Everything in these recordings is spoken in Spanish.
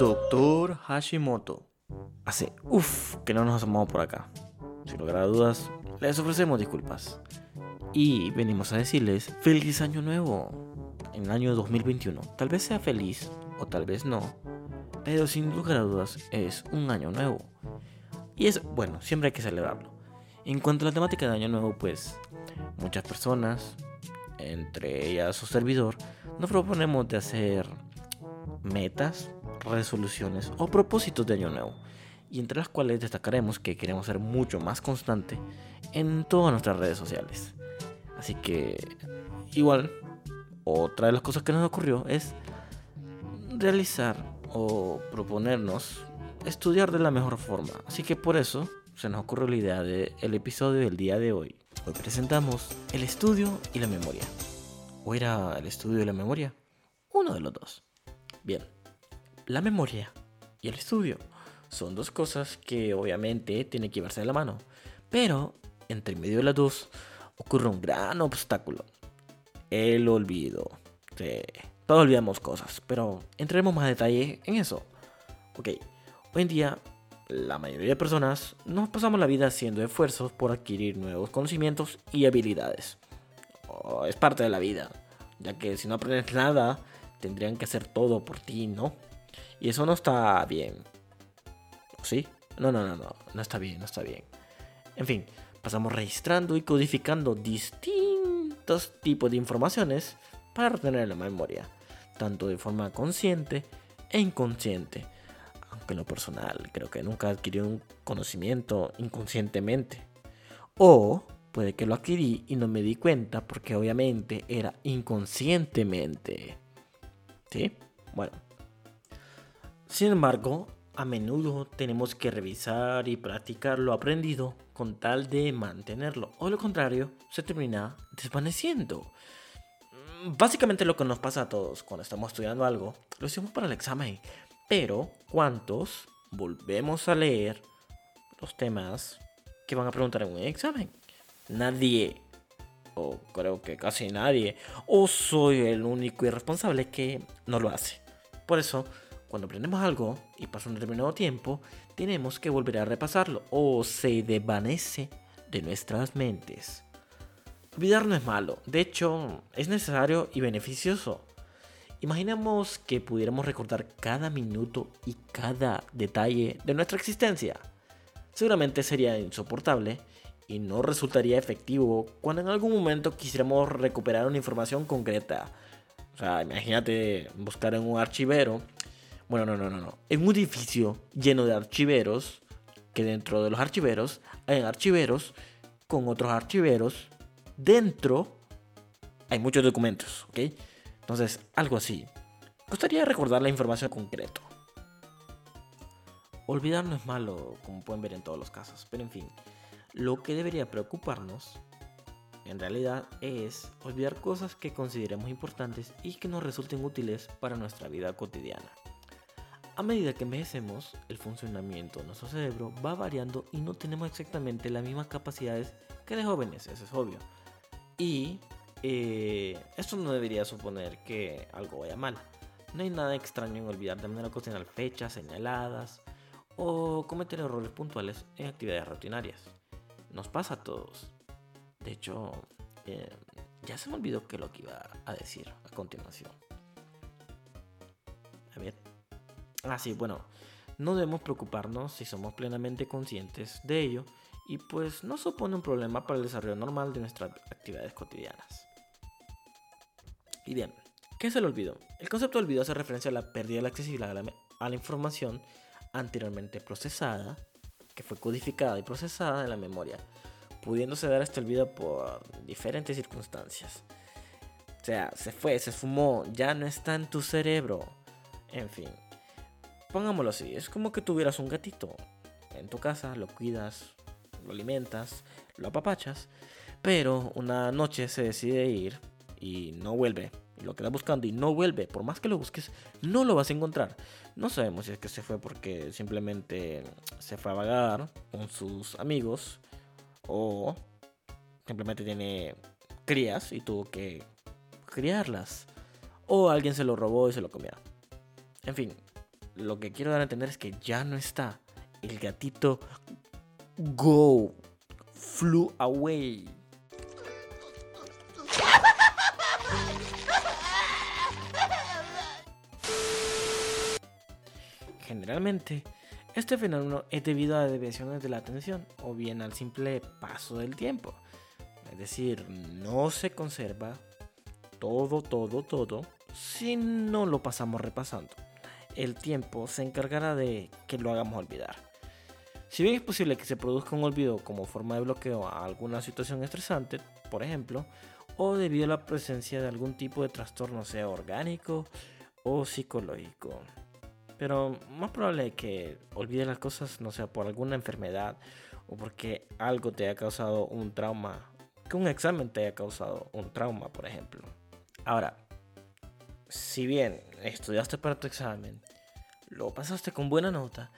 Doctor Hashimoto. Hace uff que no nos asomamos por acá. Sin lugar a dudas, les ofrecemos disculpas. Y venimos a decirles feliz año nuevo. En el año 2021. Tal vez sea feliz o tal vez no. Pero sin lugar a dudas es un año nuevo. Y es bueno, siempre hay que celebrarlo. En cuanto a la temática de año nuevo, pues muchas personas, entre ellas su servidor, nos proponemos de hacer metas resoluciones o propósitos de año nuevo, y entre las cuales destacaremos que queremos ser mucho más constante en todas nuestras redes sociales. Así que, igual, otra de las cosas que nos ocurrió es realizar o proponernos estudiar de la mejor forma. Así que por eso se nos ocurrió la idea del episodio del día de hoy. Hoy presentamos el estudio y la memoria. ¿O era el estudio y la memoria? Uno de los dos. Bien, la memoria y el estudio son dos cosas que obviamente tienen que llevarse de la mano. Pero entre medio de las dos ocurre un gran obstáculo. El olvido. todos olvidamos cosas, pero entremos más a detalle en eso. Ok, hoy en día la mayoría de personas nos pasamos la vida haciendo esfuerzos por adquirir nuevos conocimientos y habilidades. Oh, es parte de la vida, ya que si no aprendes nada, tendrían que hacer todo por ti, ¿no? Y eso no está bien. ¿Sí? No, no, no, no. No está bien, no está bien. En fin, pasamos registrando y codificando distintos tipos de informaciones para retener la memoria, tanto de forma consciente e inconsciente. Aunque en lo personal creo que nunca adquirí un conocimiento inconscientemente. O puede que lo adquirí y no me di cuenta porque obviamente era inconscientemente. ¿Sí? Bueno, sin embargo, a menudo tenemos que revisar y practicar lo aprendido con tal de mantenerlo, o lo contrario, se termina desvaneciendo. Mm, básicamente lo que nos pasa a todos cuando estamos estudiando algo, lo hacemos para el examen, pero ¿cuántos volvemos a leer los temas que van a preguntar en un examen? Nadie, o creo que casi nadie, o soy el único irresponsable que no lo hace. Por eso, cuando aprendemos algo y pasa un determinado tiempo, tenemos que volver a repasarlo o se desvanece de nuestras mentes. Olvidar no es malo, de hecho es necesario y beneficioso. Imaginemos que pudiéramos recordar cada minuto y cada detalle de nuestra existencia. Seguramente sería insoportable y no resultaría efectivo cuando en algún momento quisiéramos recuperar una información concreta. O sea, imagínate buscar en un archivero bueno, no, no, no, no. En un edificio lleno de archiveros, que dentro de los archiveros hay archiveros con otros archiveros. Dentro hay muchos documentos, ¿ok? Entonces, algo así. Gustaría recordar la información concreto. Olvidar no es malo, como pueden ver en todos los casos, pero en fin, lo que debería preocuparnos en realidad es olvidar cosas que consideremos importantes y que nos resulten útiles para nuestra vida cotidiana. A medida que envejecemos, el funcionamiento de nuestro cerebro va variando y no tenemos exactamente las mismas capacidades que de jóvenes, eso es obvio. Y eh, esto no debería suponer que algo vaya mal. No hay nada extraño en olvidar de manera ocasional fechas señaladas o cometer errores puntuales en actividades rutinarias. Nos pasa a todos. De hecho, eh, ya se me olvidó que lo que iba a decir a continuación. Ah, sí, bueno, no debemos preocuparnos si somos plenamente conscientes de ello y pues no supone un problema para el desarrollo normal de nuestras actividades cotidianas. Y bien, ¿qué es el olvido? El concepto de olvido hace referencia a la pérdida de la accesibilidad a la, a la información anteriormente procesada, que fue codificada y procesada en la memoria, pudiéndose dar este olvido por diferentes circunstancias. O sea, se fue, se fumó, ya no está en tu cerebro. En fin, pongámoslo así, es como que tuvieras un gatito en tu casa, lo cuidas, lo alimentas, lo apapachas, pero una noche se decide ir y no vuelve. Lo quedas buscando y no vuelve. Por más que lo busques, no lo vas a encontrar. No sabemos si es que se fue porque simplemente se fue a vagar con sus amigos o simplemente tiene crías y tuvo que criarlas. O alguien se lo robó y se lo comió. En fin, lo que quiero dar a entender es que ya no está. El gatito Go flew away. Generalmente, este fenómeno es debido a desviaciones de la atención o bien al simple paso del tiempo. Es decir, no se conserva todo, todo, todo si no lo pasamos repasando. El tiempo se encargará de que lo hagamos olvidar. Si bien es posible que se produzca un olvido como forma de bloqueo a alguna situación estresante, por ejemplo, o debido a la presencia de algún tipo de trastorno, sea orgánico o psicológico. Pero más probable que olvides las cosas, no sea por alguna enfermedad o porque algo te haya causado un trauma, que un examen te haya causado un trauma, por ejemplo. Ahora, si bien estudiaste para tu examen, lo pasaste con buena nota,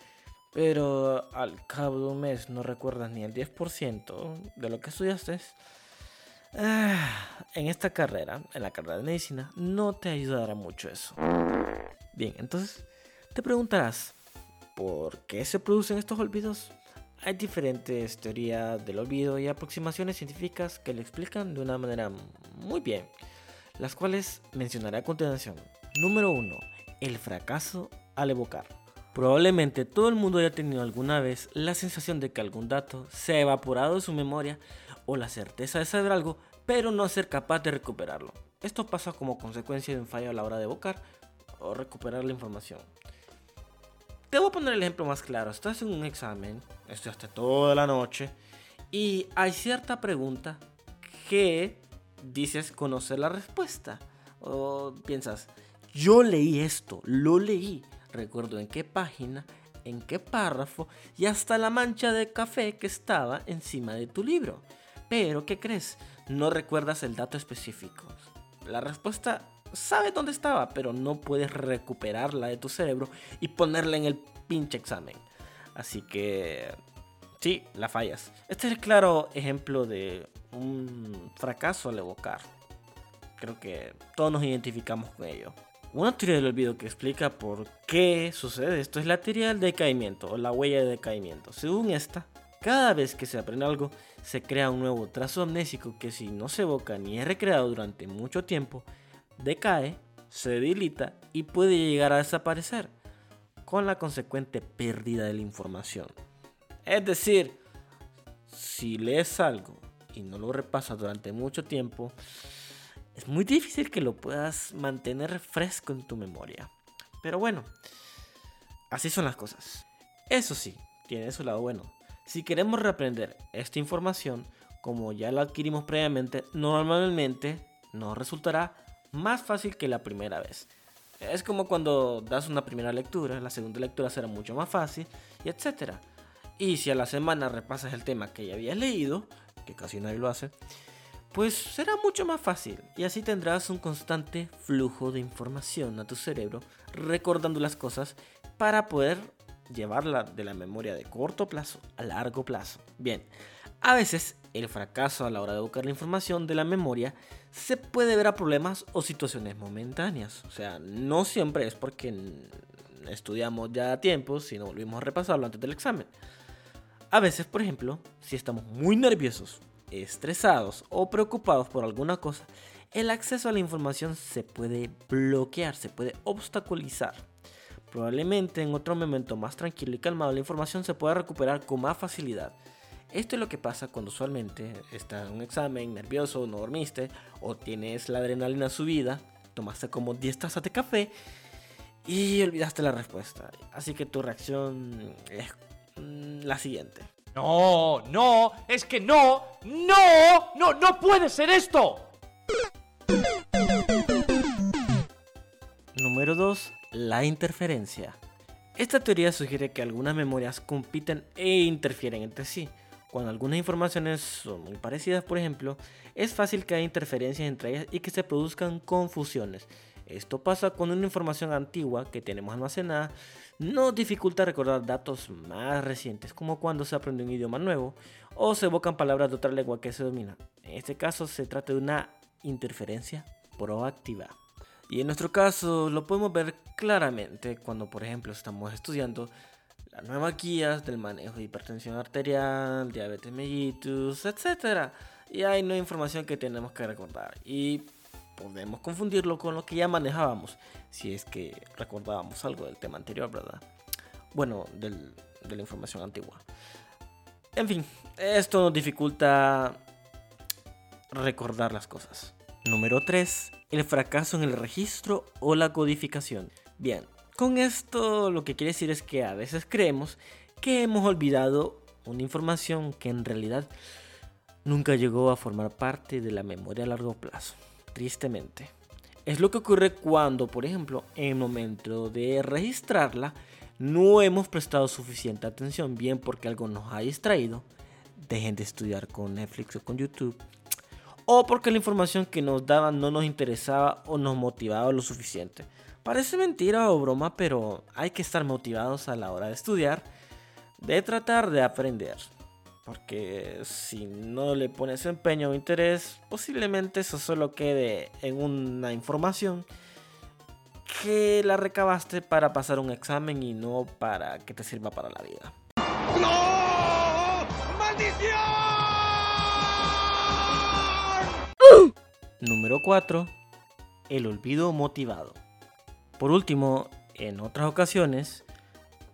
pero al cabo de un mes no recuerdas ni el 10% de lo que estudiaste, ah, en esta carrera, en la carrera de medicina, no te ayudará mucho eso. Bien, entonces te preguntarás, ¿por qué se producen estos olvidos? Hay diferentes teorías del olvido y aproximaciones científicas que lo explican de una manera muy bien, las cuales mencionaré a continuación. Número 1. El fracaso al evocar. Probablemente todo el mundo haya tenido alguna vez la sensación de que algún dato se ha evaporado de su memoria o la certeza de saber algo, pero no ser capaz de recuperarlo. Esto pasa como consecuencia de un fallo a la hora de evocar o recuperar la información. Te voy a poner el ejemplo más claro. Estás en un examen, estudiaste toda la noche y hay cierta pregunta que dices conocer la respuesta. O piensas, yo leí esto, lo leí, recuerdo en qué página, en qué párrafo y hasta la mancha de café que estaba encima de tu libro. Pero, ¿qué crees? No recuerdas el dato específico. La respuesta sabes dónde estaba, pero no puedes recuperarla de tu cerebro y ponerla en el pinche examen. Así que, sí, la fallas. Este es el claro ejemplo de un fracaso al evocar. Creo que todos nos identificamos con ello. Una teoría del olvido que explica por qué sucede esto es la teoría del decaimiento o la huella de decaimiento. Según esta, cada vez que se aprende algo, se crea un nuevo trazo amnésico que si no se evoca ni es recreado durante mucho tiempo, decae, se debilita y puede llegar a desaparecer, con la consecuente pérdida de la información. Es decir, si lees algo y no lo repasas durante mucho tiempo, es muy difícil que lo puedas mantener fresco en tu memoria. Pero bueno, así son las cosas. Eso sí, tiene su lado bueno. Si queremos reaprender esta información, como ya la adquirimos previamente, normalmente nos resultará más fácil que la primera vez. Es como cuando das una primera lectura, la segunda lectura será mucho más fácil, y etc. Y si a la semana repasas el tema que ya habías leído, que casi nadie lo hace, pues será mucho más fácil y así tendrás un constante flujo de información a tu cerebro recordando las cosas para poder llevarla de la memoria de corto plazo a largo plazo. Bien, a veces el fracaso a la hora de buscar la información de la memoria se puede ver a problemas o situaciones momentáneas. O sea, no siempre es porque estudiamos ya a tiempo, sino volvimos a repasarlo antes del examen. A veces, por ejemplo, si estamos muy nerviosos, estresados o preocupados por alguna cosa, el acceso a la información se puede bloquear, se puede obstaculizar. Probablemente en otro momento más tranquilo y calmado la información se pueda recuperar con más facilidad. Esto es lo que pasa cuando usualmente estás en un examen nervioso, no dormiste o tienes la adrenalina subida, tomaste como 10 tazas de café y olvidaste la respuesta. Así que tu reacción es la siguiente. No, no, es que no, no, no, no puede ser esto. Número 2. La interferencia. Esta teoría sugiere que algunas memorias compiten e interfieren entre sí. Cuando algunas informaciones son muy parecidas, por ejemplo, es fácil que haya interferencias entre ellas y que se produzcan confusiones. Esto pasa cuando una información antigua que tenemos almacenada nos dificulta recordar datos más recientes, como cuando se aprende un idioma nuevo o se evocan palabras de otra lengua que se domina. En este caso se trata de una interferencia proactiva. Y en nuestro caso lo podemos ver claramente cuando, por ejemplo, estamos estudiando las nuevas guías del manejo de hipertensión arterial, diabetes mellitus, etc. Y hay nueva información que tenemos que recordar. Y podemos confundirlo con lo que ya manejábamos, si es que recordábamos algo del tema anterior, ¿verdad? Bueno, de la información antigua. En fin, esto nos dificulta recordar las cosas. Número 3. El fracaso en el registro o la codificación. Bien, con esto lo que quiere decir es que a veces creemos que hemos olvidado una información que en realidad nunca llegó a formar parte de la memoria a largo plazo tristemente. Es lo que ocurre cuando, por ejemplo, en el momento de registrarla, no hemos prestado suficiente atención, bien porque algo nos ha distraído, dejen de estudiar con Netflix o con YouTube, o porque la información que nos daban no nos interesaba o nos motivaba lo suficiente. Parece mentira o broma, pero hay que estar motivados a la hora de estudiar, de tratar de aprender. Porque si no le pones empeño o interés, posiblemente eso solo quede en una información que la recabaste para pasar un examen y no para que te sirva para la vida. ¡No! ¡Maldición! Número 4. El olvido motivado. Por último, en otras ocasiones,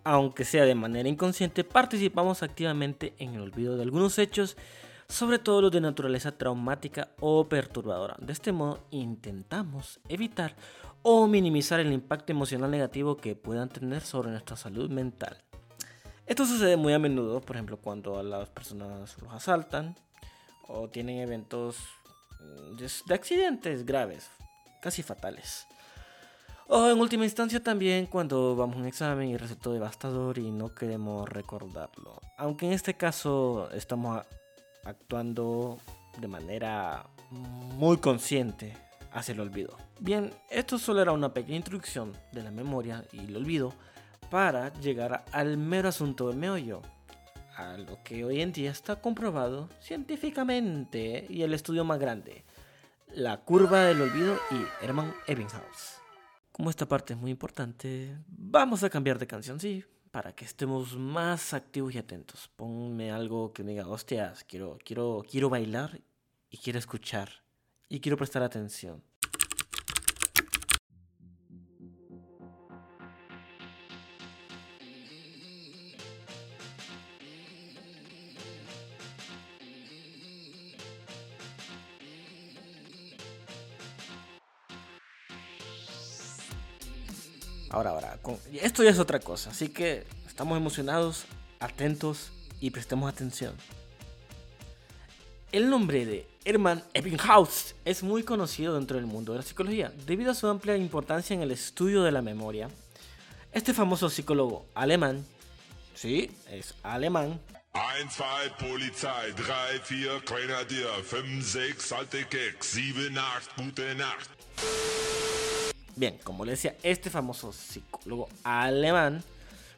aunque sea de manera inconsciente, participamos activamente en el olvido de algunos hechos, sobre todo los de naturaleza traumática o perturbadora. De este modo, intentamos evitar o minimizar el impacto emocional negativo que puedan tener sobre nuestra salud mental. Esto sucede muy a menudo, por ejemplo, cuando las personas los asaltan o tienen eventos mm, de accidentes graves, casi fatales. O en última instancia también cuando vamos a un examen y resultó devastador y no queremos recordarlo. Aunque en este caso estamos actuando de manera muy consciente hacia el olvido. Bien, esto solo era una pequeña introducción de la memoria y el olvido para llegar al mero asunto del meollo, a lo que hoy en día está comprobado científicamente y el estudio más grande, la curva del olvido y Hermann Ebbinghaus. Como esta parte es muy importante, vamos a cambiar de canción, sí, para que estemos más activos y atentos. Ponme algo que me diga, hostias, quiero, quiero, quiero bailar y quiero escuchar y quiero prestar atención. Ahora, ahora, esto ya es otra cosa, así que estamos emocionados, atentos y prestemos atención. El nombre de Hermann Ebbinghaus es muy conocido dentro del mundo de la psicología debido a su amplia importancia en el estudio de la memoria. Este famoso psicólogo alemán, sí, es alemán. 1, 2, Polizei, 3, 4, Grenadier, 5, 6, alte Keks, 7, 8, gute Nacht. Bien, como le decía, este famoso psicólogo alemán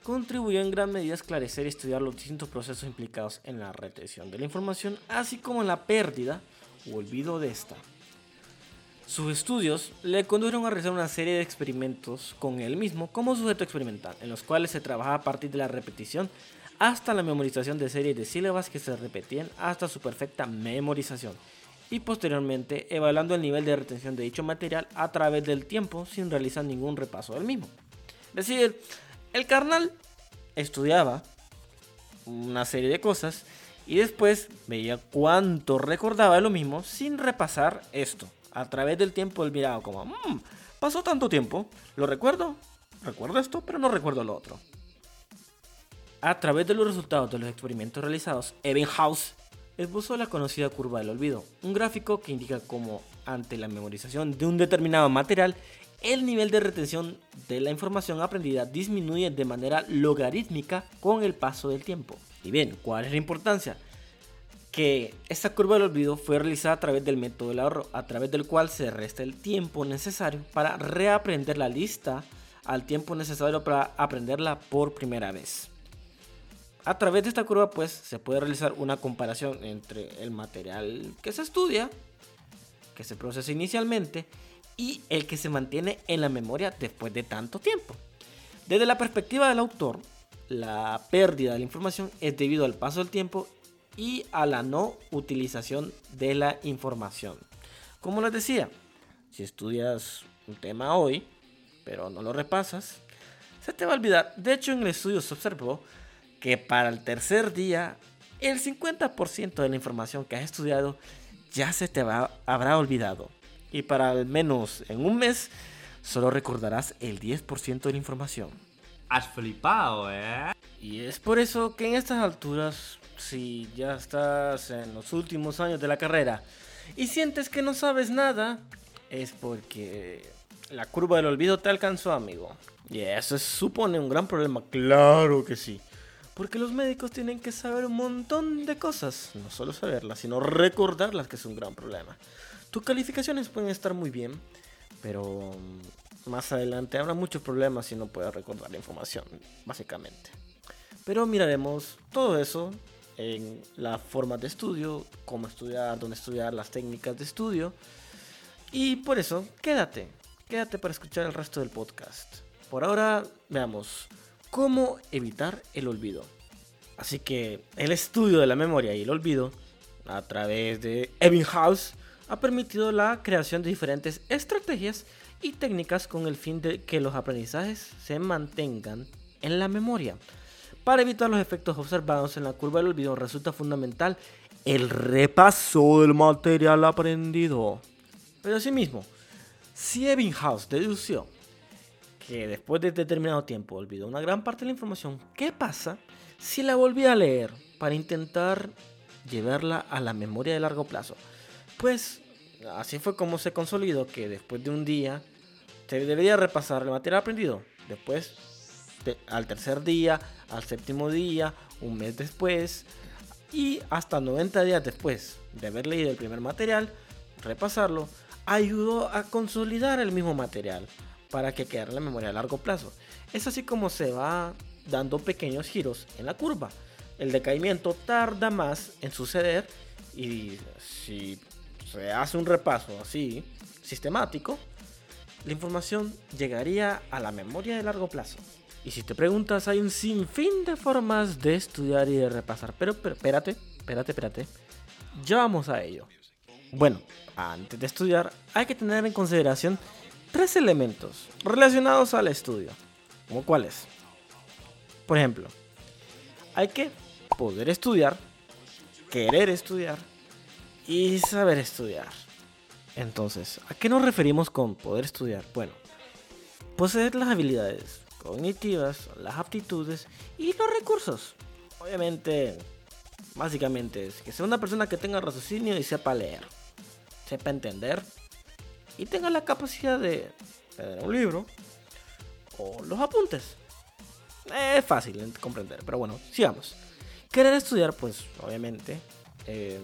contribuyó en gran medida a esclarecer y estudiar los distintos procesos implicados en la retención de la información, así como en la pérdida o olvido de esta. Sus estudios le condujeron a realizar una serie de experimentos con él mismo como sujeto experimental, en los cuales se trabajaba a partir de la repetición hasta la memorización de series de sílabas que se repetían hasta su perfecta memorización y posteriormente evaluando el nivel de retención de dicho material a través del tiempo sin realizar ningún repaso del mismo. Es decir, el carnal estudiaba una serie de cosas y después veía cuánto recordaba de lo mismo sin repasar esto. A través del tiempo él miraba como, mmm, pasó tanto tiempo, lo recuerdo, recuerdo esto, pero no recuerdo lo otro. A través de los resultados de los experimentos realizados, Ebbinghaus esbozó la conocida curva del olvido, un gráfico que indica cómo ante la memorización de un determinado material, el nivel de retención de la información aprendida disminuye de manera logarítmica con el paso del tiempo. Y bien, ¿cuál es la importancia? Que esta curva del olvido fue realizada a través del método del ahorro, a través del cual se resta el tiempo necesario para reaprender la lista al tiempo necesario para aprenderla por primera vez. A través de esta curva pues se puede realizar una comparación entre el material que se estudia, que se procesa inicialmente, y el que se mantiene en la memoria después de tanto tiempo. Desde la perspectiva del autor, la pérdida de la información es debido al paso del tiempo y a la no utilización de la información. Como les decía, si estudias un tema hoy, pero no lo repasas, se te va a olvidar. De hecho, en el estudio se observó que para el tercer día, el 50% de la información que has estudiado ya se te va, habrá olvidado. Y para al menos en un mes, solo recordarás el 10% de la información. Has flipado, ¿eh? Y es por eso que en estas alturas, si ya estás en los últimos años de la carrera y sientes que no sabes nada, es porque la curva del olvido te alcanzó, amigo. Y eso supone un gran problema, claro que sí. Porque los médicos tienen que saber un montón de cosas, no solo saberlas, sino recordarlas, que es un gran problema. Tus calificaciones pueden estar muy bien, pero más adelante habrá muchos problemas si no puedes recordar la información, básicamente. Pero miraremos todo eso en la forma de estudio, cómo estudiar, dónde estudiar, las técnicas de estudio. Y por eso, quédate, quédate para escuchar el resto del podcast. Por ahora, veamos cómo evitar el olvido. Así que el estudio de la memoria y el olvido a través de Ebbinghaus ha permitido la creación de diferentes estrategias y técnicas con el fin de que los aprendizajes se mantengan en la memoria. Para evitar los efectos observados en la curva del olvido resulta fundamental el repaso del material aprendido. Pero asimismo, si Ebbinghaus dedució que después de determinado tiempo olvidó una gran parte de la información, ¿qué pasa si la volví a leer para intentar llevarla a la memoria de largo plazo? Pues así fue como se consolidó que después de un día se debería repasar el material aprendido. Después, al tercer día, al séptimo día, un mes después y hasta 90 días después de haber leído el primer material, repasarlo, ayudó a consolidar el mismo material para que quedara la memoria a largo plazo. Es así como se va dando pequeños giros en la curva. El decaimiento tarda más en suceder y si se hace un repaso así sistemático, la información llegaría a la memoria de largo plazo. Y si te preguntas, hay un sinfín de formas de estudiar y de repasar. Pero, pero espérate, espérate, espérate. Ya vamos a ello. Bueno, antes de estudiar hay que tener en consideración tres elementos relacionados al estudio. ¿Como cuáles? Por ejemplo, hay que poder estudiar, querer estudiar y saber estudiar. Entonces, ¿a qué nos referimos con poder estudiar? Bueno, poseer las habilidades cognitivas, las aptitudes y los recursos. Obviamente, básicamente es que sea una persona que tenga raciocinio y sepa leer, sepa entender y tenga la capacidad de tener un libro o los apuntes. Es fácil de comprender, pero bueno, sigamos. Querer estudiar, pues obviamente, eh,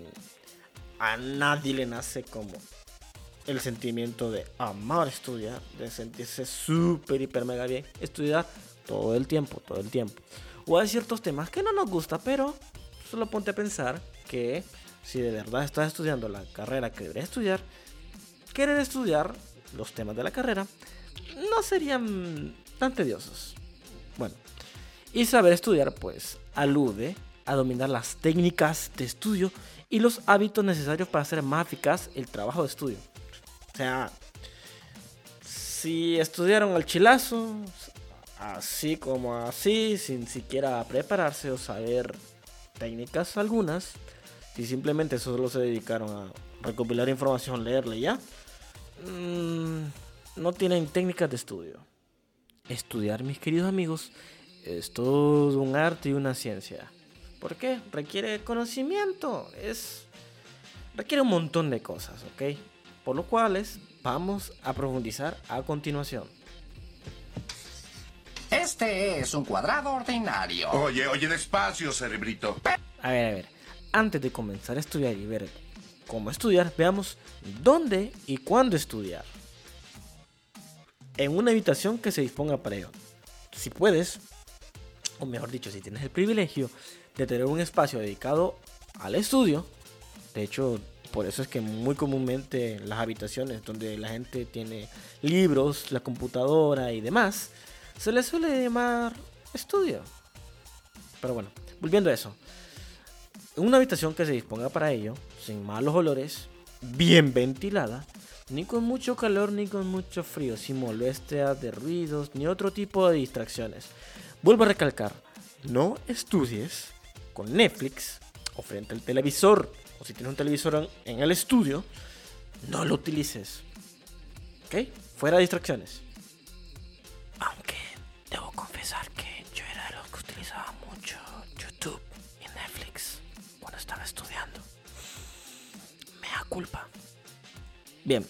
a nadie le nace como el sentimiento de amar estudiar, de sentirse súper, hiper, mega bien, estudiar todo el tiempo, todo el tiempo. O hay ciertos temas que no nos gusta, pero solo ponte a pensar que si de verdad estás estudiando la carrera que deberías estudiar, querer estudiar los temas de la carrera no serían tan tediosos. Bueno, y saber estudiar pues alude a dominar las técnicas de estudio y los hábitos necesarios para hacer más eficaz el trabajo de estudio. O sea, si estudiaron al chilazo, así como así, sin siquiera prepararse o saber técnicas algunas, si simplemente solo se dedicaron a recopilar información, leerle ya, Mm, no tienen técnicas de estudio. Estudiar, mis queridos amigos, es todo un arte y una ciencia. ¿Por qué? Requiere conocimiento, es requiere un montón de cosas, ¿ok? Por lo cual, vamos a profundizar a continuación. Este es un cuadrado ordinario. Oye, oye, despacio, cerebrito. A ver, a ver. Antes de comenzar a estudiar y ver cómo estudiar, veamos dónde y cuándo estudiar. En una habitación que se disponga para ello. Si puedes, o mejor dicho, si tienes el privilegio de tener un espacio dedicado al estudio, de hecho, por eso es que muy comúnmente las habitaciones donde la gente tiene libros, la computadora y demás, se les suele llamar estudio. Pero bueno, volviendo a eso. Una habitación que se disponga para ello, sin malos olores, bien ventilada, ni con mucho calor ni con mucho frío, sin molestias de ruidos ni otro tipo de distracciones. Vuelvo a recalcar, no estudies con Netflix o frente al televisor, o si tienes un televisor en el estudio, no lo utilices. ¿Ok? Fuera de distracciones. Bien.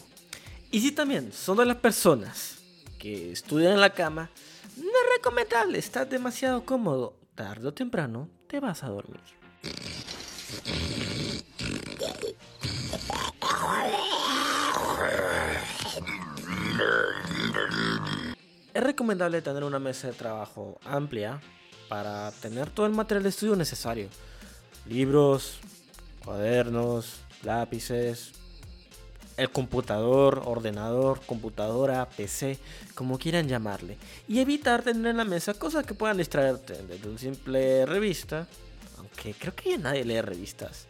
Y si también son de las personas que estudian en la cama, no es recomendable, estás demasiado cómodo. Tarde o temprano te vas a dormir. Es recomendable tener una mesa de trabajo amplia para tener todo el material de estudio necesario. Libros, cuadernos, lápices, el computador, ordenador, computadora, PC, como quieran llamarle. Y evitar tener en la mesa cosas que puedan distraerte desde una simple revista. Aunque creo que ya nadie lee revistas.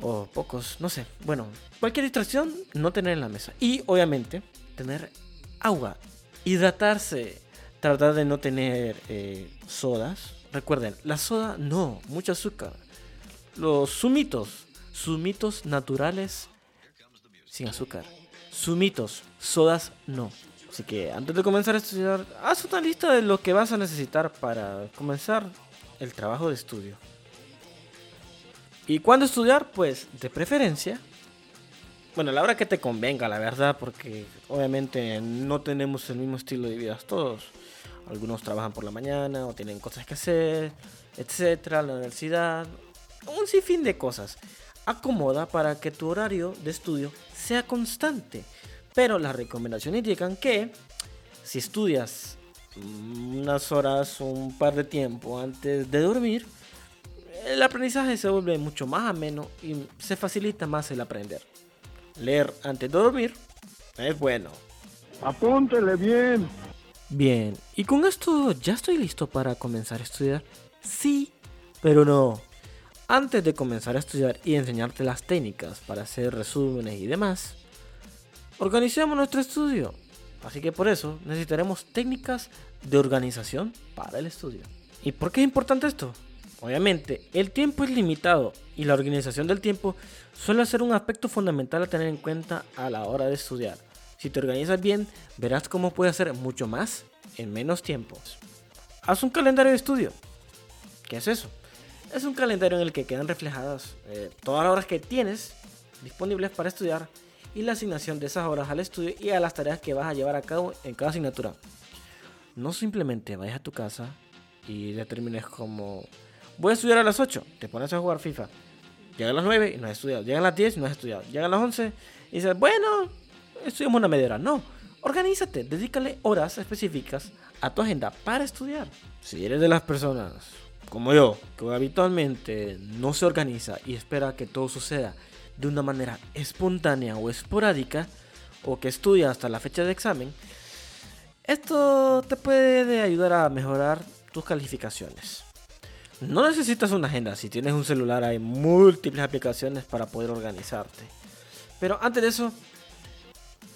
O pocos, no sé. Bueno, cualquier distracción no tener en la mesa. Y obviamente tener agua. Hidratarse. Tratar de no tener eh, sodas. Recuerden, la soda no, mucho azúcar. Los sumitos, sumitos naturales sin azúcar. Sumitos, sodas no. Así que antes de comenzar a estudiar, haz una lista de lo que vas a necesitar para comenzar el trabajo de estudio. ¿Y cuándo estudiar? Pues de preferencia. Bueno, la hora que te convenga, la verdad, porque obviamente no tenemos el mismo estilo de vida todos. Algunos trabajan por la mañana o tienen cosas que hacer, etcétera, la universidad, un sinfín de cosas acomoda para que tu horario de estudio sea constante. Pero las recomendaciones indican que si estudias unas horas un par de tiempo antes de dormir, el aprendizaje se vuelve mucho más ameno y se facilita más el aprender. Leer antes de dormir es bueno. Apúntele bien. Bien, y con esto ya estoy listo para comenzar a estudiar. Sí, pero no. Antes de comenzar a estudiar y enseñarte las técnicas para hacer resúmenes y demás, organicemos nuestro estudio. Así que por eso necesitaremos técnicas de organización para el estudio. ¿Y por qué es importante esto? Obviamente, el tiempo es limitado y la organización del tiempo suele ser un aspecto fundamental a tener en cuenta a la hora de estudiar. Si te organizas bien, verás cómo puedes hacer mucho más en menos tiempo. Haz un calendario de estudio. ¿Qué es eso? Es un calendario en el que quedan reflejadas eh, todas las horas que tienes disponibles para estudiar y la asignación de esas horas al estudio y a las tareas que vas a llevar a cabo en cada asignatura. No simplemente vayas a tu casa y determines como voy a estudiar a las 8, te pones a jugar FIFA. Llegan las 9 y no has estudiado. Llegan las 10 y no has estudiado. Llegan las 11 y dices, bueno, estudiamos una media hora. No, organízate, dedícale horas específicas a tu agenda para estudiar. Si eres de las personas como yo, que habitualmente no se organiza y espera que todo suceda de una manera espontánea o esporádica, o que estudia hasta la fecha de examen, esto te puede ayudar a mejorar tus calificaciones. No necesitas una agenda, si tienes un celular hay múltiples aplicaciones para poder organizarte. Pero antes de eso,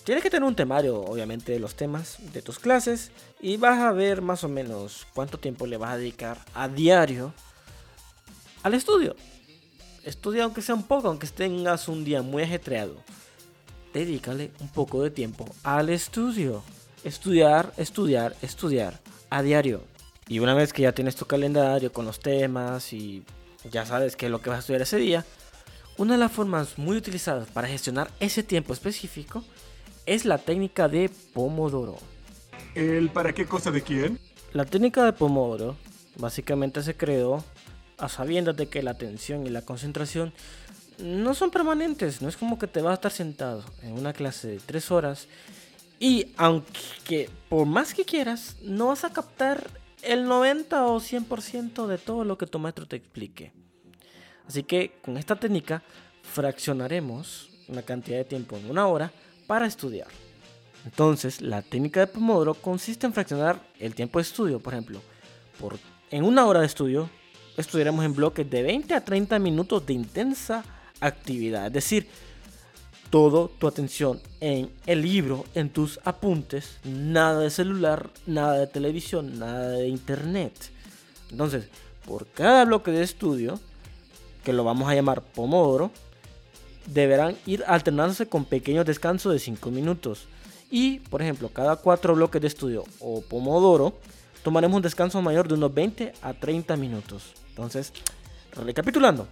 Tienes que tener un temario, obviamente, de los temas de tus clases y vas a ver más o menos cuánto tiempo le vas a dedicar a diario al estudio. Estudia aunque sea un poco, aunque tengas un día muy ajetreado. Dedícale un poco de tiempo al estudio. Estudiar, estudiar, estudiar a diario. Y una vez que ya tienes tu calendario con los temas y ya sabes qué es lo que vas a estudiar ese día, Una de las formas muy utilizadas para gestionar ese tiempo específico es la técnica de Pomodoro. ¿El para qué cosa de quién? La técnica de Pomodoro básicamente se creó a sabiendas de que la atención y la concentración no son permanentes, no es como que te vas a estar sentado en una clase de tres horas y aunque por más que quieras, no vas a captar el 90 o 100% de todo lo que tu maestro te explique. Así que con esta técnica fraccionaremos una cantidad de tiempo en una hora para estudiar. Entonces, la técnica de Pomodoro consiste en fraccionar el tiempo de estudio, por ejemplo, por, en una hora de estudio estudiaremos en bloques de 20 a 30 minutos de intensa actividad, es decir, toda tu atención en el libro, en tus apuntes, nada de celular, nada de televisión, nada de internet. Entonces, por cada bloque de estudio, que lo vamos a llamar Pomodoro, deberán ir alternándose con pequeños descansos de 5 minutos. Y, por ejemplo, cada 4 bloques de estudio o Pomodoro, tomaremos un descanso mayor de unos 20 a 30 minutos. Entonces, recapitulando,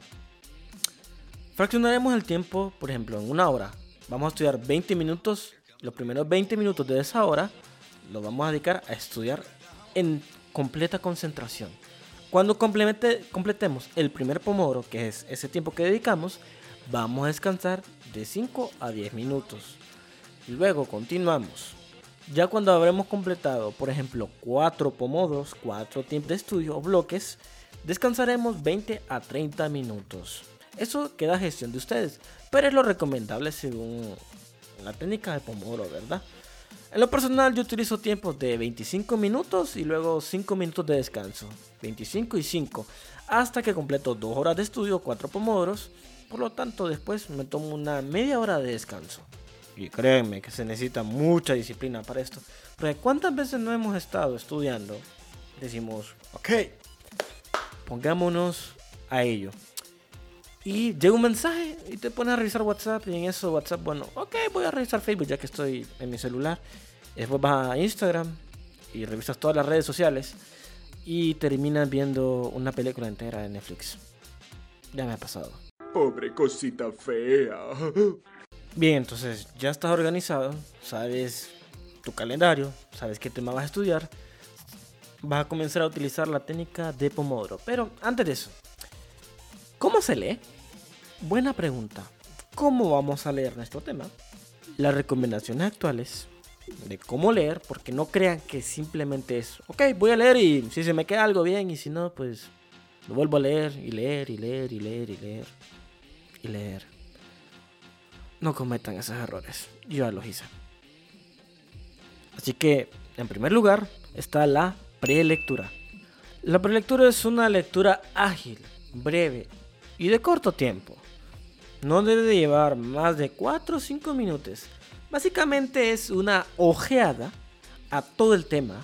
fraccionaremos el tiempo, por ejemplo, en una hora. Vamos a estudiar 20 minutos. Los primeros 20 minutos de esa hora los vamos a dedicar a estudiar en completa concentración. Cuando completemos el primer pomodoro, que es ese tiempo que dedicamos, vamos a descansar de 5 a 10 minutos. Y luego continuamos. Ya cuando habremos completado, por ejemplo, 4 pomodoros, 4 tiempos de estudio o bloques, descansaremos 20 a 30 minutos. Eso queda a gestión de ustedes, pero es lo recomendable según la técnica de Pomodoro, ¿verdad? En lo personal yo utilizo tiempos de 25 minutos y luego 5 minutos de descanso. 25 y 5. Hasta que completo 2 horas de estudio, 4 pomodoros. Por lo tanto después me tomo una media hora de descanso. Y créanme que se necesita mucha disciplina para esto. Porque cuántas veces no hemos estado estudiando. Decimos, ok, pongámonos a ello. Y llega un mensaje y te pones a revisar WhatsApp y en eso WhatsApp, bueno, ok, voy a revisar Facebook ya que estoy en mi celular. Después vas a Instagram y revisas todas las redes sociales y terminas viendo una película entera de Netflix. Ya me ha pasado. Pobre cosita fea. Bien, entonces ya estás organizado, sabes tu calendario, sabes qué tema vas a estudiar, vas a comenzar a utilizar la técnica de Pomodoro. Pero antes de eso, ¿cómo se lee? Buena pregunta. ¿Cómo vamos a leer nuestro tema? Las recomendaciones actuales de cómo leer, porque no crean que simplemente es, ok, voy a leer y si se me queda algo bien y si no, pues lo vuelvo a leer y leer y leer y leer y leer y leer. No cometan esos errores, yo ya los hice. Así que, en primer lugar, está la prelectura. La prelectura es una lectura ágil, breve y de corto tiempo. No debe de llevar más de 4 o 5 minutos. Básicamente es una ojeada a todo el tema,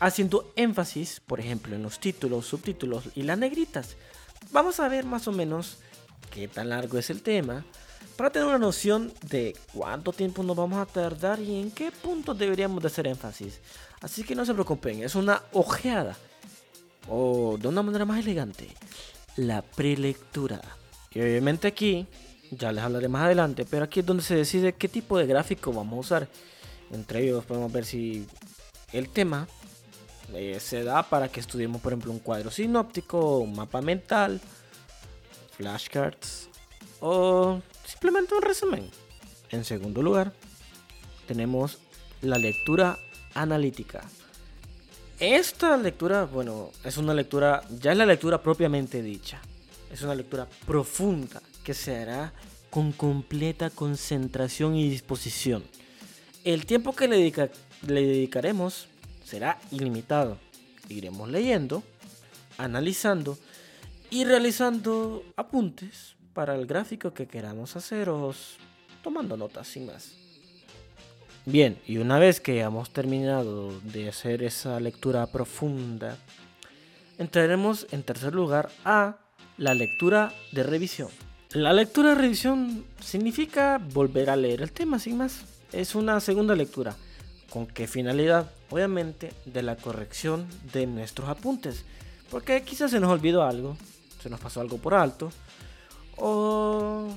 haciendo énfasis, por ejemplo, en los títulos, subtítulos y las negritas. Vamos a ver más o menos qué tan largo es el tema, para tener una noción de cuánto tiempo nos vamos a tardar y en qué puntos deberíamos de hacer énfasis. Así que no se preocupen, es una ojeada. O de una manera más elegante, la prelectura. Y obviamente aquí, ya les hablaré más adelante, pero aquí es donde se decide qué tipo de gráfico vamos a usar. Entre ellos podemos ver si el tema eh, se da para que estudiemos, por ejemplo, un cuadro sinóptico, un mapa mental, flashcards o simplemente un resumen. En segundo lugar, tenemos la lectura analítica. Esta lectura, bueno, es una lectura, ya es la lectura propiamente dicha. Es una lectura profunda que se hará con completa concentración y disposición. El tiempo que le, le dedicaremos será ilimitado. Iremos leyendo, analizando y realizando apuntes para el gráfico que queramos hacer o tomando notas sin más. Bien, y una vez que hayamos terminado de hacer esa lectura profunda, entraremos en tercer lugar a la lectura de revisión. La lectura de revisión significa volver a leer el tema sin más. Es una segunda lectura. ¿Con qué finalidad? Obviamente de la corrección de nuestros apuntes. Porque quizás se nos olvidó algo, se nos pasó algo por alto, o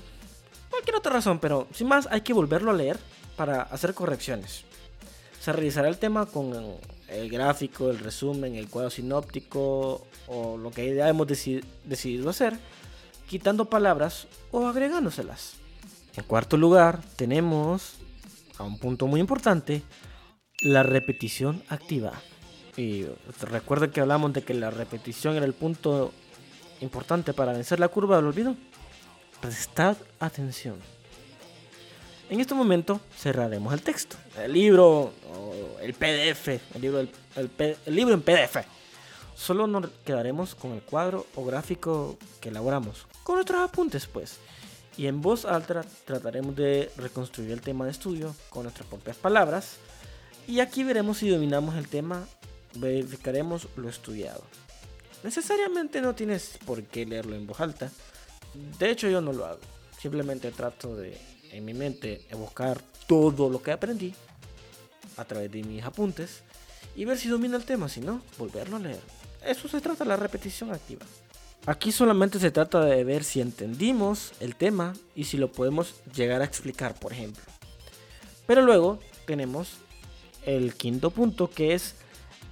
cualquier otra razón, pero sin más hay que volverlo a leer para hacer correcciones. Se realizará el tema con el gráfico, el resumen, el cuadro sinóptico o lo que ya hemos deci- decidido hacer, quitando palabras o agregándoselas. En cuarto lugar, tenemos a un punto muy importante, la repetición activa. Y recuerda que hablamos de que la repetición era el punto importante para vencer la curva del olvido. Prestad atención. En este momento cerraremos el texto, el libro el PDF, el libro, el, el el libro en PDF. Solo nos quedaremos con el cuadro o gráfico que elaboramos, con nuestros apuntes pues. Y en voz alta trataremos de reconstruir el tema de estudio con nuestras propias palabras. Y aquí veremos si dominamos el tema, verificaremos lo estudiado. Necesariamente no tienes por qué leerlo en voz alta. De hecho yo no lo hago. Simplemente trato de en mi mente buscar todo lo que aprendí a través de mis apuntes y ver si domina el tema, si no, volverlo a leer. Eso se trata de la repetición activa. Aquí solamente se trata de ver si entendimos el tema y si lo podemos llegar a explicar, por ejemplo. Pero luego tenemos el quinto punto que es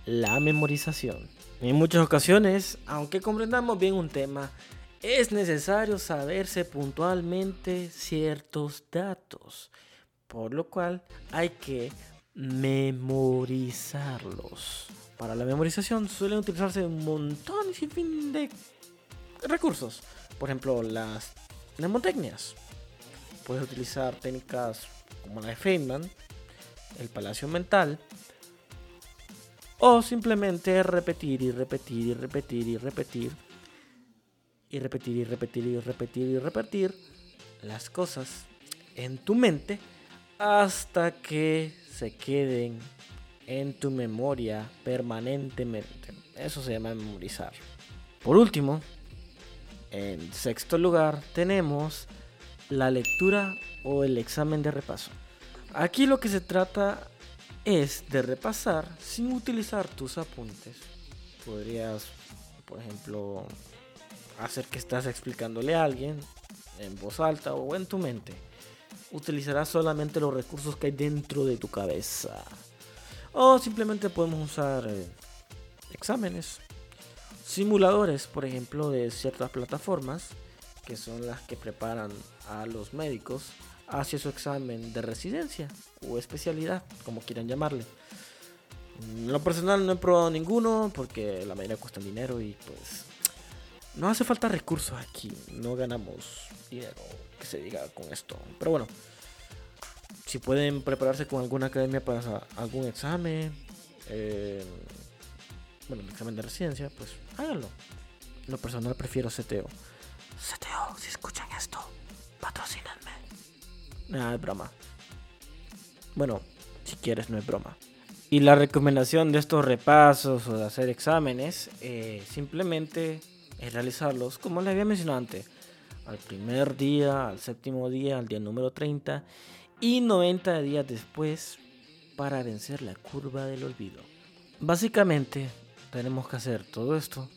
la memorización. En muchas ocasiones, aunque comprendamos bien un tema, es necesario saberse puntualmente ciertos datos, por lo cual hay que memorizarlos. Para la memorización suelen utilizarse un montón y sin fin de recursos. Por ejemplo, las mnemotecnias. Puedes utilizar técnicas como la de Feynman, el palacio mental, o simplemente repetir y repetir y repetir y repetir y repetir y repetir y repetir y repetir las cosas en tu mente hasta que se queden en tu memoria permanentemente. Eso se llama memorizar. Por último, en sexto lugar tenemos la lectura o el examen de repaso. Aquí lo que se trata es de repasar sin utilizar tus apuntes. Podrías, por ejemplo, hacer que estás explicándole a alguien en voz alta o en tu mente. Utilizarás solamente los recursos que hay dentro de tu cabeza. O simplemente podemos usar eh, exámenes, simuladores, por ejemplo, de ciertas plataformas que son las que preparan a los médicos hacia su examen de residencia o especialidad, como quieran llamarle. Lo personal no he probado ninguno porque la mayoría cuestan dinero y pues no hace falta recursos aquí, no ganamos dinero que se diga con esto. Pero bueno, si pueden prepararse con alguna academia para algún examen, eh, bueno, el examen de residencia, pues háganlo. Lo personal prefiero CTO. CTO, si escuchan esto, patrocínenme. Nada, es broma. Bueno, si quieres, no es broma. Y la recomendación de estos repasos o de hacer exámenes, eh, simplemente es realizarlos, como les había mencionado antes, al primer día, al séptimo día, al día número 30 y 90 días después para vencer la curva del olvido. Básicamente, tenemos que hacer todo esto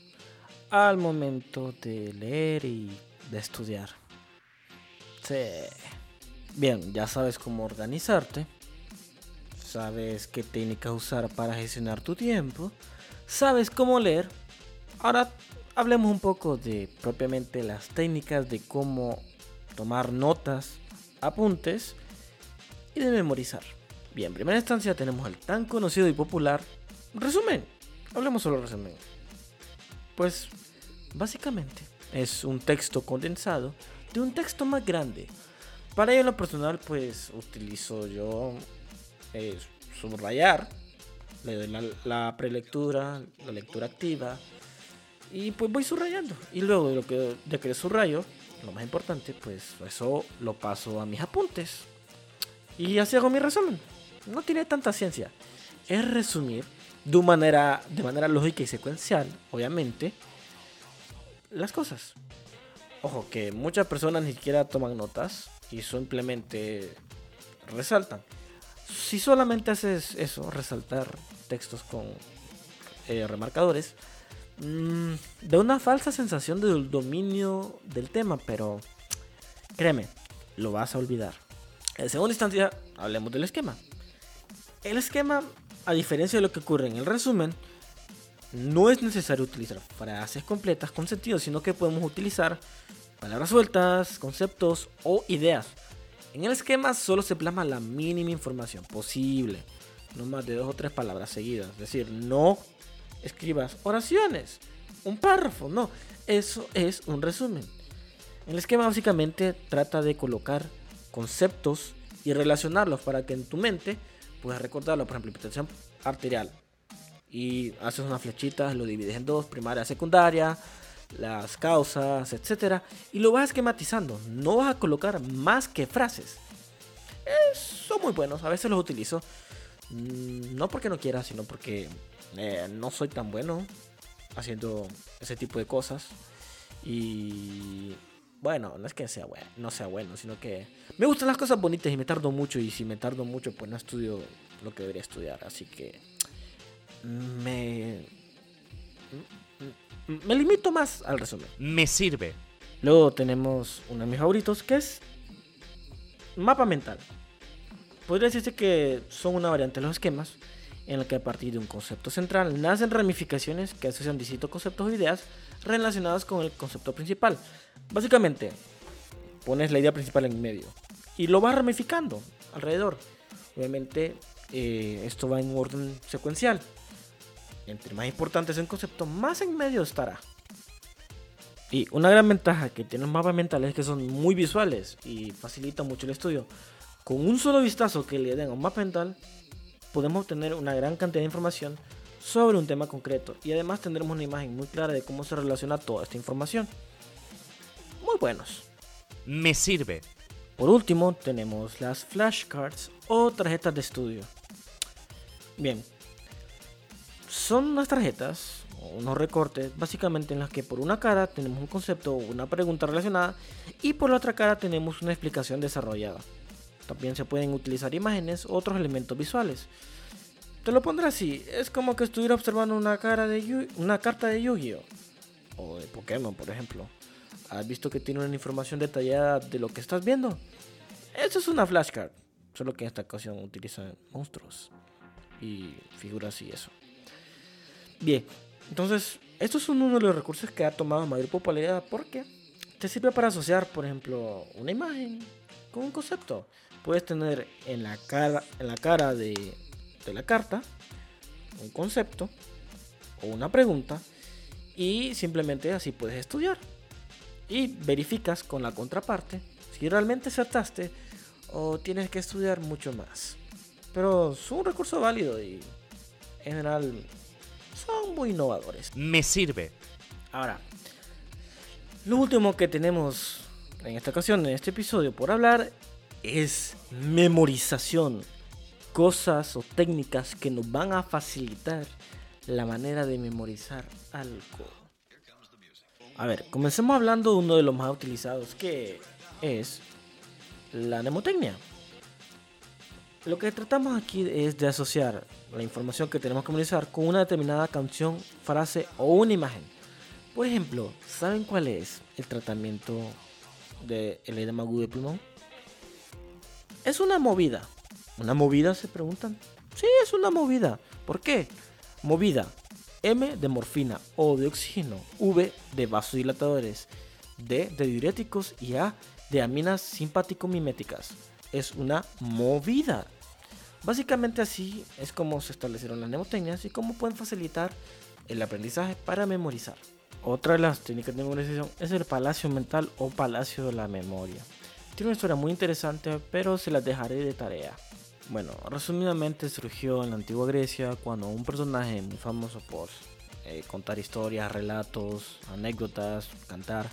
al momento de leer y de estudiar. Sí. Bien, ya sabes cómo organizarte. Sabes qué técnica usar para gestionar tu tiempo. Sabes cómo leer. Ahora hablemos un poco de propiamente las técnicas de cómo tomar notas, apuntes y de memorizar. Bien, en primera instancia tenemos el tan conocido y popular resumen. Hablemos solo resumen. Pues básicamente es un texto condensado de un texto más grande. Para ello en lo personal pues utilizo yo eh, subrayar, le doy la, prelectura, la lectura activa y pues voy subrayando. Y luego de lo que, de que subrayo, lo más importante pues eso lo paso a mis apuntes. Y así hago mi resumen. No tiene tanta ciencia. Es resumir de manera, de manera lógica y secuencial, obviamente, las cosas. Ojo, que muchas personas ni siquiera toman notas y simplemente resaltan. Si solamente haces eso, resaltar textos con eh, remarcadores, mm, da una falsa sensación del dominio del tema, pero créeme, lo vas a olvidar. En segunda instancia, hablemos del esquema. El esquema, a diferencia de lo que ocurre en el resumen, no es necesario utilizar frases completas con sentido, sino que podemos utilizar palabras sueltas, conceptos o ideas. En el esquema solo se plasma la mínima información posible, no más de dos o tres palabras seguidas. Es decir, no escribas oraciones, un párrafo, no, eso es un resumen. El esquema básicamente trata de colocar conceptos y relacionarlos para que en tu mente puedas recordarlo. Por ejemplo, hipertensión arterial. Y haces unas flechitas, lo divides en dos, primaria, secundaria, las causas, etc. Y lo vas esquematizando. No vas a colocar más que frases. Eh, son muy buenos, a veces los utilizo. Mm, no porque no quiera, sino porque eh, no soy tan bueno haciendo ese tipo de cosas. Y bueno, no es que sea bueno, no sea bueno, sino que me gustan las cosas bonitas y me tardo mucho y si me tardo mucho pues no estudio lo que debería estudiar, así que me me limito más al resumen. Me sirve. Luego tenemos uno de mis favoritos que es mapa mental. Podría decirse que son una variante de los esquemas en el que a partir de un concepto central nacen ramificaciones que asocian distintos conceptos o ideas relacionadas con el concepto principal. Básicamente, pones la idea principal en medio y lo vas ramificando alrededor. Obviamente, eh, esto va en orden secuencial. Entre más importante es el concepto, más en medio estará. Y una gran ventaja que tienen los mapas mentales es que son muy visuales y facilitan mucho el estudio. Con un solo vistazo que le den a un mapa mental, podemos obtener una gran cantidad de información sobre un tema concreto y además tendremos una imagen muy clara de cómo se relaciona toda esta información. Muy buenos. Me sirve. Por último, tenemos las flashcards o tarjetas de estudio. Bien, son unas tarjetas o unos recortes básicamente en las que por una cara tenemos un concepto o una pregunta relacionada y por la otra cara tenemos una explicación desarrollada. También se pueden utilizar imágenes u otros elementos visuales. Te lo pondré así, es como que estuviera observando una, cara de una carta de Yu-Gi-Oh! O de Pokémon, por ejemplo. ¿Has visto que tiene una información detallada de lo que estás viendo? Esto es una flashcard, solo que en esta ocasión utiliza monstruos y figuras y eso. Bien, entonces, estos son uno de los recursos que ha tomado mayor popularidad porque te sirve para asociar, por ejemplo, una imagen con un concepto. Puedes tener en la cara, en la cara de de la carta, un concepto o una pregunta y simplemente así puedes estudiar. Y verificas con la contraparte si realmente acertaste o tienes que estudiar mucho más. Pero es un recurso válido y en general son muy innovadores. Me sirve. Ahora, lo último que tenemos en esta ocasión, en este episodio por hablar, es memorización cosas o técnicas que nos van a facilitar la manera de memorizar algo. A ver, comencemos hablando de uno de los más utilizados que es la mnemotecnia. Lo que tratamos aquí es de asociar la información que tenemos que memorizar con una determinada canción, frase o una imagen. Por ejemplo, ¿saben cuál es el tratamiento de el edema agudo de pulmón? Es una movida ¿Una movida? Se preguntan. Sí, es una movida. ¿Por qué? Movida. M de morfina, O de oxígeno, V de vasodilatadores, D de diuréticos y A de aminas simpático-miméticas. Es una movida. Básicamente así es como se establecieron las mnemotecnias y cómo pueden facilitar el aprendizaje para memorizar. Otra de las técnicas de memorización es el palacio mental o palacio de la memoria. Tiene una historia muy interesante, pero se las dejaré de tarea. Bueno, resumidamente surgió en la antigua Grecia cuando un personaje muy famoso por eh, contar historias, relatos, anécdotas, cantar,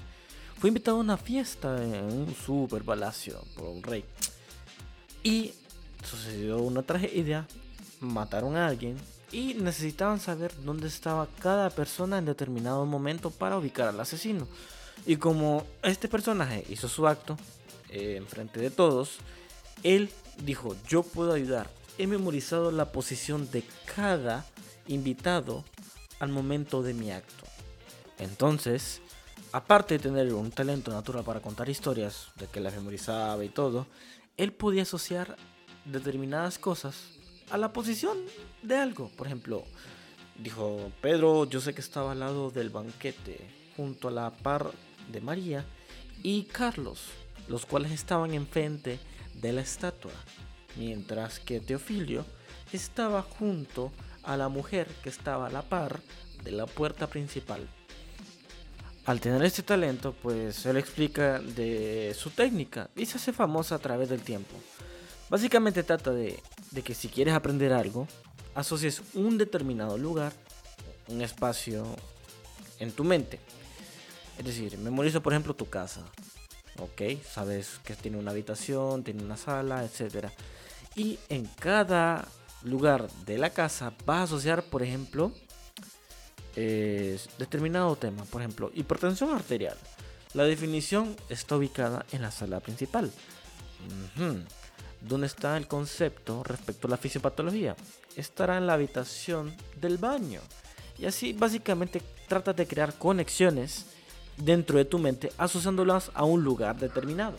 fue invitado a una fiesta en un super palacio por un rey. Y sucedió una tragedia, mataron a alguien y necesitaban saber dónde estaba cada persona en determinado momento para ubicar al asesino. Y como este personaje hizo su acto eh, en frente de todos, él dijo, yo puedo ayudar. He memorizado la posición de cada invitado al momento de mi acto. Entonces, aparte de tener un talento natural para contar historias, de que las memorizaba y todo, él podía asociar determinadas cosas a la posición de algo. Por ejemplo, dijo, Pedro, yo sé que estaba al lado del banquete, junto a la par de María y Carlos, los cuales estaban enfrente de la estatua, mientras que Teofilio estaba junto a la mujer que estaba a la par de la puerta principal. Al tener este talento, pues él explica de su técnica y se hace famosa a través del tiempo. Básicamente trata de, que si quieres aprender algo, asocies un determinado lugar, un espacio en tu mente. Es decir, memorizo por ejemplo tu casa. Ok, sabes que tiene una habitación, tiene una sala, etc. Y en cada lugar de la casa vas a asociar, por ejemplo, eh, determinado tema. Por ejemplo, hipertensión arterial. La definición está ubicada en la sala principal. ¿Dónde está el concepto respecto a la fisiopatología? Estará en la habitación del baño. Y así básicamente trata de crear conexiones dentro de tu mente asociándolas a un lugar determinado.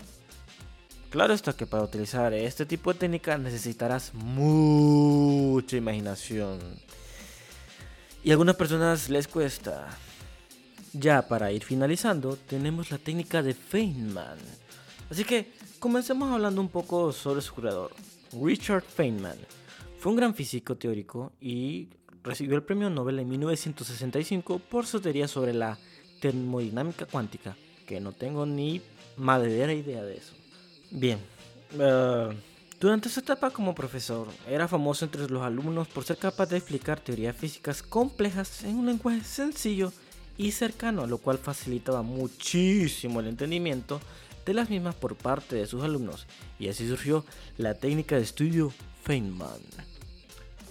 Claro está que para utilizar este tipo de técnica necesitarás mucha imaginación. Y a algunas personas les cuesta. Ya para ir finalizando, tenemos la técnica de Feynman. Así que comencemos hablando un poco sobre su creador. Richard Feynman fue un gran físico teórico y recibió el premio Nobel en 1965 por su teoría sobre la termodinámica cuántica, que no tengo ni madera idea de eso. Bien, eh, durante su etapa como profesor, era famoso entre los alumnos por ser capaz de explicar teorías físicas complejas en un lenguaje sencillo y cercano, lo cual facilitaba muchísimo el entendimiento de las mismas por parte de sus alumnos, y así surgió la técnica de estudio Feynman.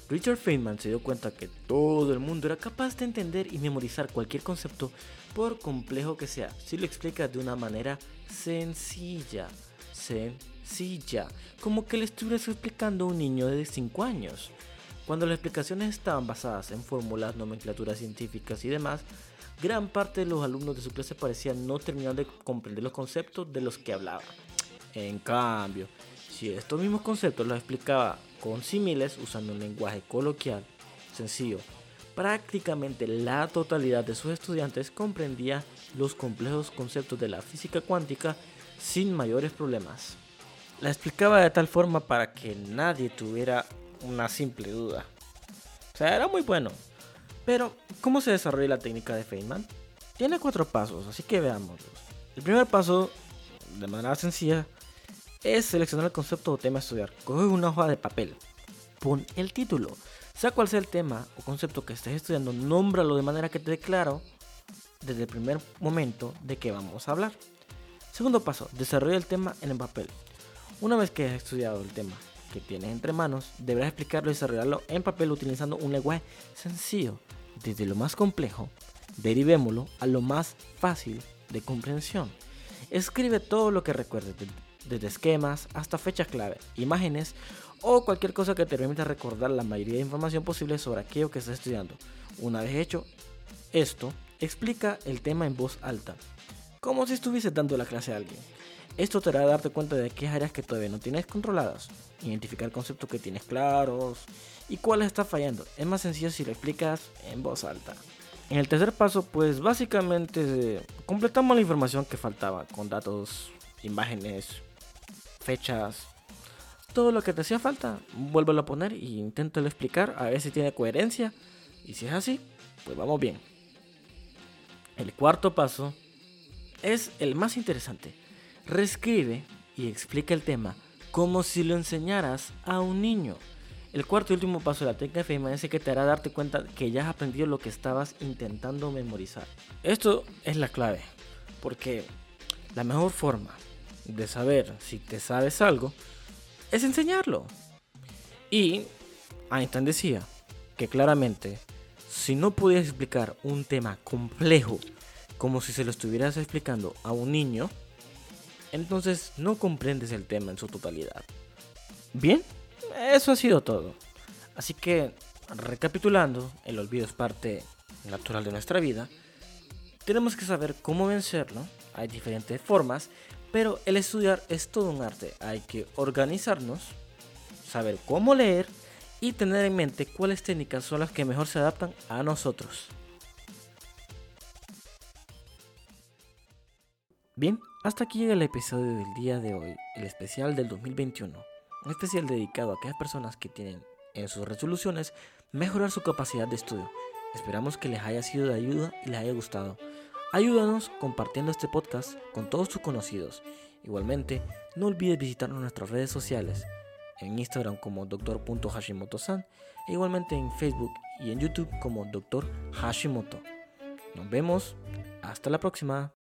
Richard Feynman se dio cuenta que todo el mundo era capaz de entender y memorizar cualquier concepto por complejo que sea, si lo explica de una manera sencilla. Sencilla, como que le estuvieras explicando a un niño de 5 años. Cuando las explicaciones estaban basadas en fórmulas, nomenclaturas científicas y demás, gran parte de los alumnos de su clase parecían no terminar de comprender los conceptos de los que hablaba. En cambio, si estos mismos conceptos los explicaba con símiles usando un lenguaje coloquial, sencillo, prácticamente la totalidad de sus estudiantes comprendía los complejos conceptos de la física cuántica sin mayores problemas. La explicaba de tal forma para que nadie tuviera una simple duda. O sea, era muy bueno. Pero, ¿cómo se desarrolla la técnica de Feynman? Tiene cuatro pasos, así que veámoslos. El primer paso, de manera sencilla, es seleccionar el concepto o tema a estudiar. Coge una hoja de papel, pon el título, sea cual sea el tema o concepto que estés estudiando, nómbralo de manera que te dé claro desde el primer momento de qué vamos a hablar. Segundo paso, desarrolla el tema en el papel. Una vez que has estudiado el tema que tienes entre manos, deberás explicarlo y desarrollarlo en papel utilizando un lenguaje sencillo, desde lo más complejo, derivémoslo a lo más fácil de comprensión. Escribe todo lo que recuerdes, desde esquemas hasta fechas clave, imágenes o cualquier cosa que te permita recordar la mayoría de información posible sobre aquello que estás estudiando. Una vez hecho esto, explica el tema en voz alta, como si estuvieses dando la clase a alguien. Esto te hará darte cuenta de qué áreas que todavía no tienes controladas, identificar conceptos que tienes claros y cuáles están fallando. Es más sencillo si lo explicas en voz alta. En el tercer paso, pues básicamente completamos la información que faltaba con datos, imágenes, fechas, todo lo que te hacía falta, vuélvelo a poner e inténtalo explicar a ver si tiene coherencia. Y si es así, pues vamos bien. El cuarto paso es el más interesante. Reescribe y explica el tema como si lo enseñaras a un niño. El cuarto y último paso de la técnica de Feynman es que te hará darte cuenta que ya has aprendido lo que estabas intentando memorizar. Esto es la clave, porque la mejor forma de saber si te sabes algo es enseñarlo. Y Einstein decía que claramente, si no podías explicar un tema complejo como si se lo estuvieras explicando a un niño, entonces no comprendes el tema en su totalidad. Bien, eso ha sido todo. Así que, recapitulando, el olvido es parte natural de nuestra vida. Tenemos que saber cómo vencerlo. Hay diferentes formas, pero el estudiar es todo un arte. Hay que organizarnos, saber cómo leer y tener en mente cuáles técnicas son las que mejor se adaptan a nosotros. Bien, hasta aquí llega el episodio del día de hoy, el especial del 2021. Un especial dedicado a aquellas personas que tienen en sus resoluciones mejorar su capacidad de estudio. Esperamos que les haya sido de ayuda y les haya gustado. Ayúdanos compartiendo este podcast con todos tus conocidos. Igualmente, no olvides visitarnos nuestras redes sociales, en Instagram como dr.hashimoto-san e igualmente en Facebook y en YouTube como Dr. Hashimoto. Nos vemos, hasta la próxima.